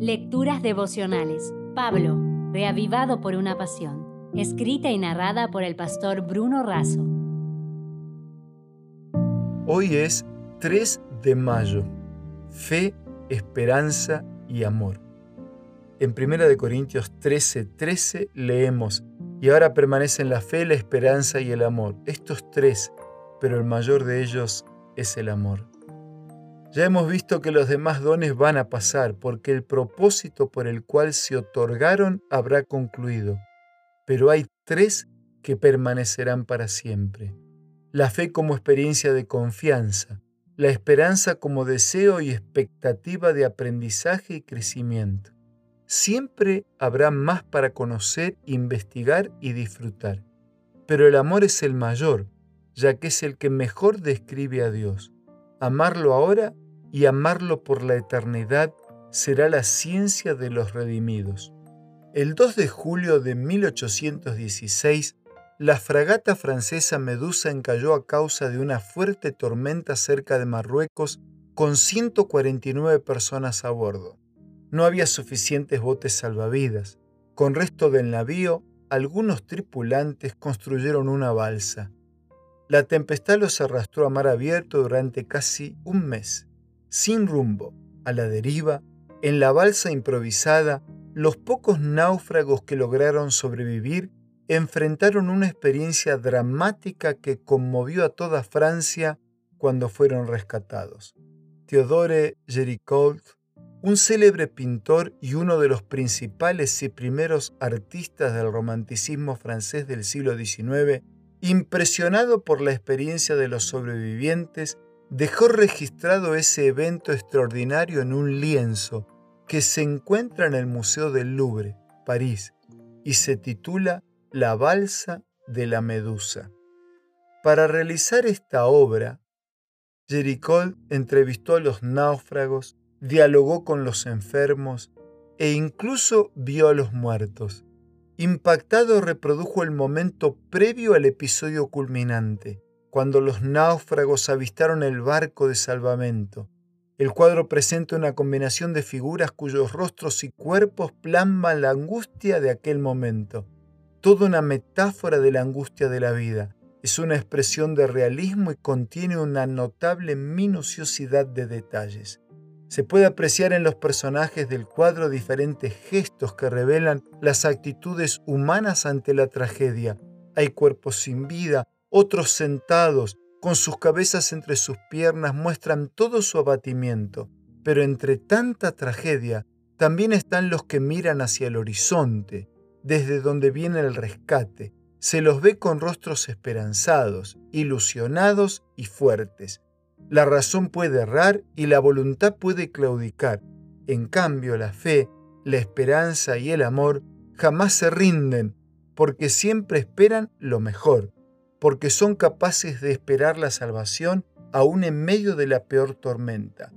Lecturas devocionales. Pablo, reavivado por una pasión. Escrita y narrada por el pastor Bruno Razo. Hoy es 3 de mayo. Fe, esperanza y amor. En 1 Corintios 13:13 13 leemos, y ahora permanecen la fe, la esperanza y el amor. Estos tres, pero el mayor de ellos es el amor. Ya hemos visto que los demás dones van a pasar porque el propósito por el cual se otorgaron habrá concluido, pero hay tres que permanecerán para siempre. La fe como experiencia de confianza, la esperanza como deseo y expectativa de aprendizaje y crecimiento. Siempre habrá más para conocer, investigar y disfrutar, pero el amor es el mayor, ya que es el que mejor describe a Dios. Amarlo ahora y amarlo por la eternidad será la ciencia de los redimidos. El 2 de julio de 1816, la fragata francesa Medusa encalló a causa de una fuerte tormenta cerca de Marruecos con 149 personas a bordo. No había suficientes botes salvavidas. Con resto del navío, algunos tripulantes construyeron una balsa. La tempestad los arrastró a mar abierto durante casi un mes. Sin rumbo, a la deriva, en la balsa improvisada, los pocos náufragos que lograron sobrevivir enfrentaron una experiencia dramática que conmovió a toda Francia cuando fueron rescatados. Theodore Géricault, un célebre pintor y uno de los principales y primeros artistas del romanticismo francés del siglo XIX, Impresionado por la experiencia de los sobrevivientes, dejó registrado ese evento extraordinario en un lienzo que se encuentra en el Museo del Louvre, París, y se titula La balsa de la medusa. Para realizar esta obra, Jericol entrevistó a los náufragos, dialogó con los enfermos e incluso vio a los muertos. Impactado reprodujo el momento previo al episodio culminante, cuando los náufragos avistaron el barco de salvamento. El cuadro presenta una combinación de figuras cuyos rostros y cuerpos plasman la angustia de aquel momento. Toda una metáfora de la angustia de la vida. Es una expresión de realismo y contiene una notable minuciosidad de detalles. Se puede apreciar en los personajes del cuadro diferentes gestos que revelan las actitudes humanas ante la tragedia. Hay cuerpos sin vida, otros sentados, con sus cabezas entre sus piernas, muestran todo su abatimiento. Pero entre tanta tragedia, también están los que miran hacia el horizonte, desde donde viene el rescate. Se los ve con rostros esperanzados, ilusionados y fuertes. La razón puede errar y la voluntad puede claudicar. En cambio, la fe, la esperanza y el amor jamás se rinden porque siempre esperan lo mejor, porque son capaces de esperar la salvación aún en medio de la peor tormenta.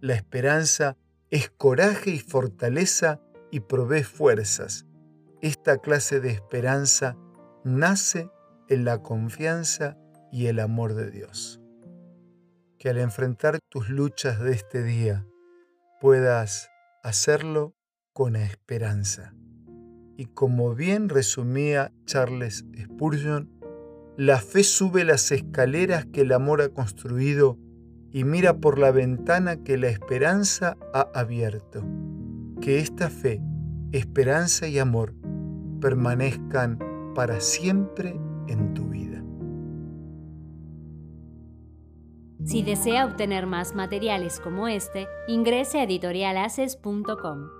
La esperanza es coraje y fortaleza y provee fuerzas. Esta clase de esperanza nace en la confianza y el amor de Dios que al enfrentar tus luchas de este día puedas hacerlo con esperanza. Y como bien resumía Charles Spurgeon, la fe sube las escaleras que el amor ha construido y mira por la ventana que la esperanza ha abierto. Que esta fe, esperanza y amor permanezcan para siempre en tu vida. Si desea obtener más materiales como este, ingrese a editorialaces.com.